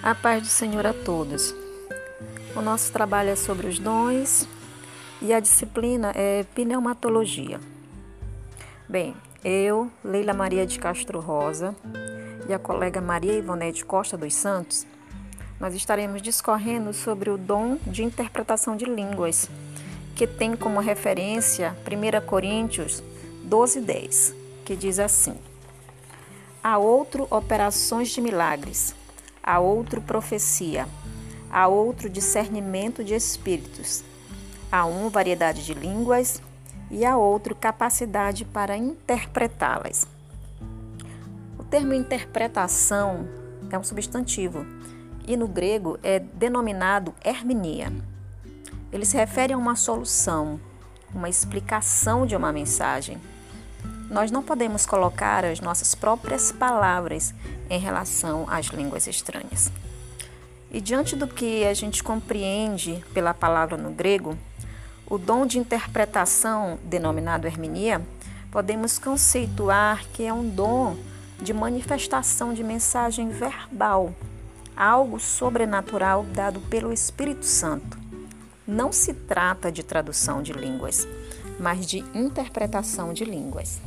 A paz do Senhor a todos. O nosso trabalho é sobre os dons e a disciplina é pneumatologia. Bem, eu, Leila Maria de Castro Rosa e a colega Maria Ivonete Costa dos Santos, nós estaremos discorrendo sobre o dom de interpretação de línguas, que tem como referência 1 Coríntios 12, 10, que diz assim: Há outro operações de milagres a outro profecia, a outro discernimento de espíritos, a um variedade de línguas e a outro capacidade para interpretá-las. O termo interpretação é um substantivo e no grego é denominado herminia. Ele se refere a uma solução, uma explicação de uma mensagem nós não podemos colocar as nossas próprias palavras em relação às línguas estranhas. E diante do que a gente compreende pela palavra no grego, o dom de interpretação, denominado herminia, podemos conceituar que é um dom de manifestação de mensagem verbal, algo sobrenatural dado pelo Espírito Santo. Não se trata de tradução de línguas, mas de interpretação de línguas.